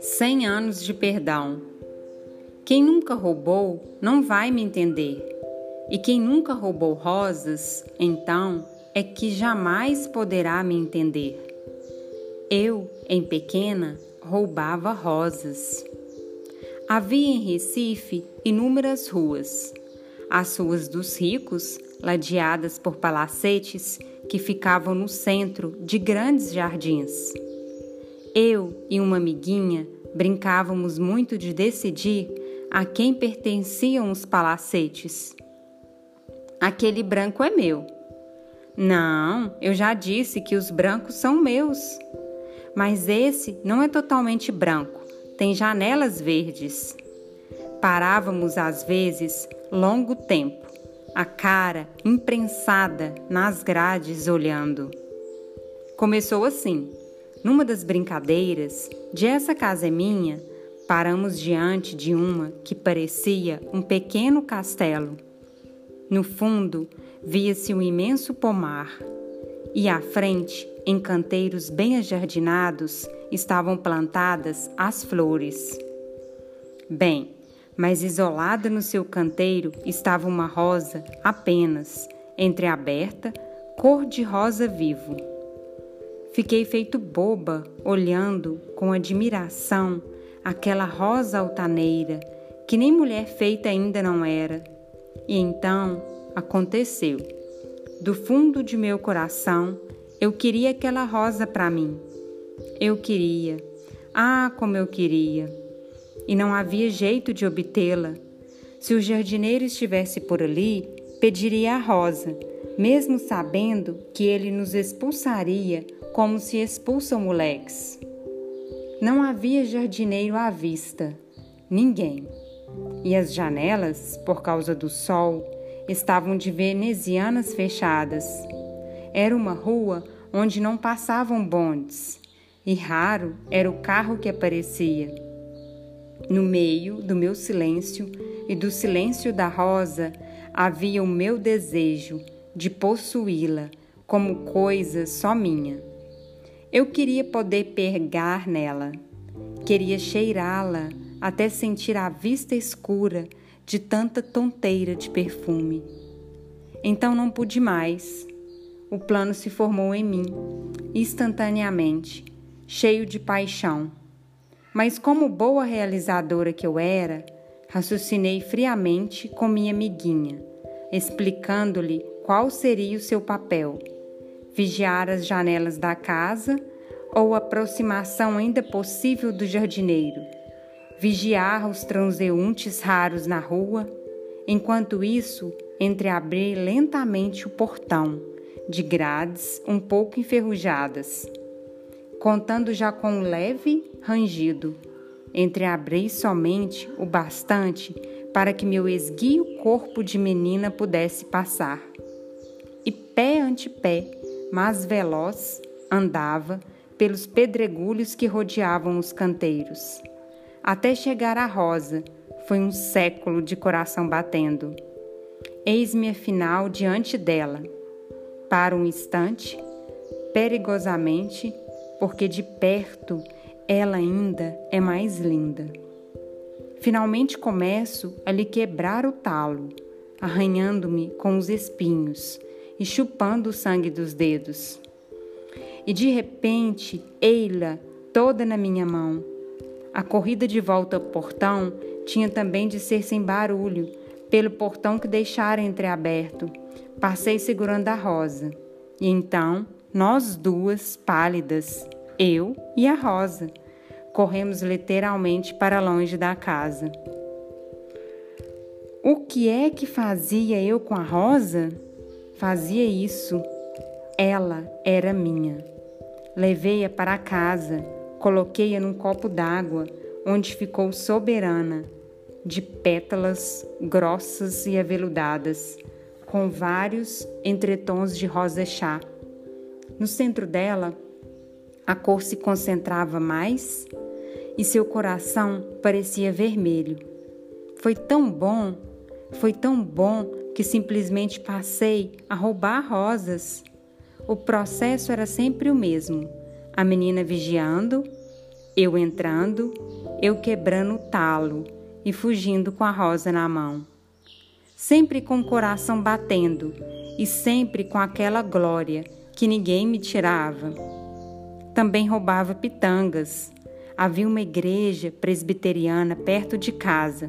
Cem anos de perdão. Quem nunca roubou não vai me entender. E quem nunca roubou rosas, então, é que jamais poderá me entender. Eu, em pequena, roubava rosas. Havia em Recife inúmeras ruas. As ruas dos ricos, ladeadas por palacetes que ficavam no centro de grandes jardins. Eu e uma amiguinha brincávamos muito de decidir a quem pertenciam os palacetes. Aquele branco é meu. Não, eu já disse que os brancos são meus. Mas esse não é totalmente branco, tem janelas verdes. Parávamos às vezes longo tempo, a cara imprensada nas grades olhando. Começou assim. Numa das brincadeiras de essa casa é minha, paramos diante de uma que parecia um pequeno castelo. No fundo, via-se um imenso pomar, e à frente, em canteiros bem ajardinados, estavam plantadas as flores. Bem, mas isolada no seu canteiro estava uma rosa apenas, entreaberta, cor de rosa vivo. Fiquei feito boba, olhando com admiração aquela rosa altaneira, que nem mulher feita ainda não era. E então aconteceu. Do fundo de meu coração, eu queria aquela rosa para mim. Eu queria. Ah, como eu queria! E não havia jeito de obtê-la. Se o jardineiro estivesse por ali, pediria a rosa, mesmo sabendo que ele nos expulsaria como se expulsam moleques. Não havia jardineiro à vista, ninguém. E as janelas, por causa do sol, estavam de venezianas fechadas. Era uma rua onde não passavam bondes, e raro era o carro que aparecia. No meio do meu silêncio e do silêncio da rosa havia o meu desejo de possuí-la como coisa só minha. Eu queria poder pegar nela, queria cheirá-la até sentir a vista escura de tanta tonteira de perfume. Então não pude mais. O plano se formou em mim, instantaneamente, cheio de paixão. Mas, como boa realizadora que eu era, raciocinei friamente com minha amiguinha, explicando-lhe qual seria o seu papel vigiar as janelas da casa ou aproximação ainda possível do jardineiro, vigiar os transeuntes raros na rua, enquanto isso, entreabrir lentamente o portão, de grades um pouco enferrujadas, contando já com um leve rangido, entreabrir somente o bastante para que meu esguio corpo de menina pudesse passar. E pé ante pé, mas veloz, andava pelos pedregulhos que rodeavam os canteiros. Até chegar à rosa, foi um século de coração batendo. Eis-me afinal diante dela. Para um instante, perigosamente, porque de perto ela ainda é mais linda. Finalmente começo a lhe quebrar o talo, arranhando-me com os espinhos, e chupando o sangue dos dedos. E de repente, ei-la toda na minha mão. A corrida de volta ao portão tinha também de ser sem barulho, pelo portão que deixara entreaberto. Passei segurando a rosa. E então, nós duas, pálidas, eu e a rosa, corremos literalmente para longe da casa. O que é que fazia eu com a rosa? Fazia isso. Ela era minha. Levei-a para casa, coloquei-a num copo d'água, onde ficou soberana, de pétalas grossas e aveludadas, com vários entretons de rosa chá. No centro dela, a cor se concentrava mais e seu coração parecia vermelho. Foi tão bom, foi tão bom que simplesmente passei a roubar rosas. o processo era sempre o mesmo: a menina vigiando, eu entrando, eu quebrando o talo e fugindo com a rosa na mão. Sempre com o coração batendo e sempre com aquela glória que ninguém me tirava. Também roubava pitangas. Havia uma igreja presbiteriana perto de casa,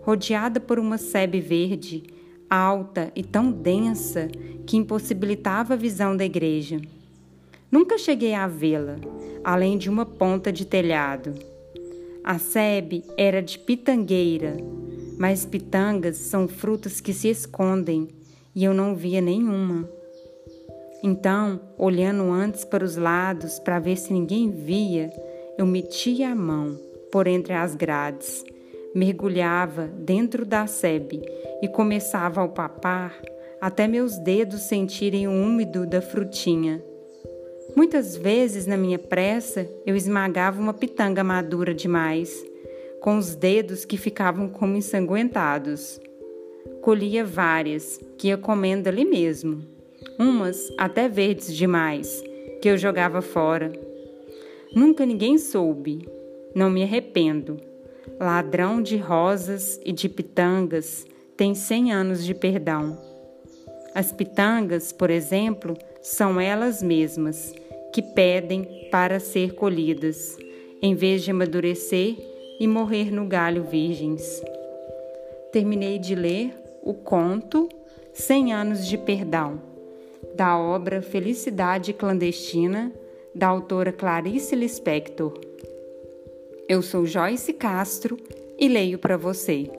rodeada por uma sebe verde, alta e tão densa que impossibilitava a visão da igreja. Nunca cheguei a vê-la, além de uma ponta de telhado. A sebe era de pitangueira, mas pitangas são frutas que se escondem e eu não via nenhuma. Então, olhando antes para os lados para ver se ninguém via, eu metia a mão por entre as grades, mergulhava dentro da sebe e começava a papar até meus dedos sentirem o úmido da frutinha. Muitas vezes, na minha pressa, eu esmagava uma pitanga madura demais, com os dedos que ficavam como ensanguentados. Colhia várias, que ia comendo ali mesmo, umas até verdes demais, que eu jogava fora. Nunca ninguém soube, não me arrependo. Ladrão de rosas e de pitangas tem cem anos de perdão. As pitangas, por exemplo, são elas mesmas que pedem para ser colhidas, em vez de amadurecer e morrer no galho virgens. Terminei de ler o conto Cem Anos de Perdão, da obra Felicidade Clandestina, da autora Clarice Lispector. Eu sou Joyce Castro e leio para você.